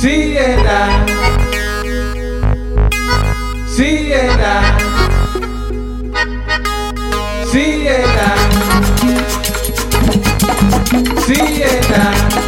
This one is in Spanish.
Síguela. Síguela. Síguela. Síguela.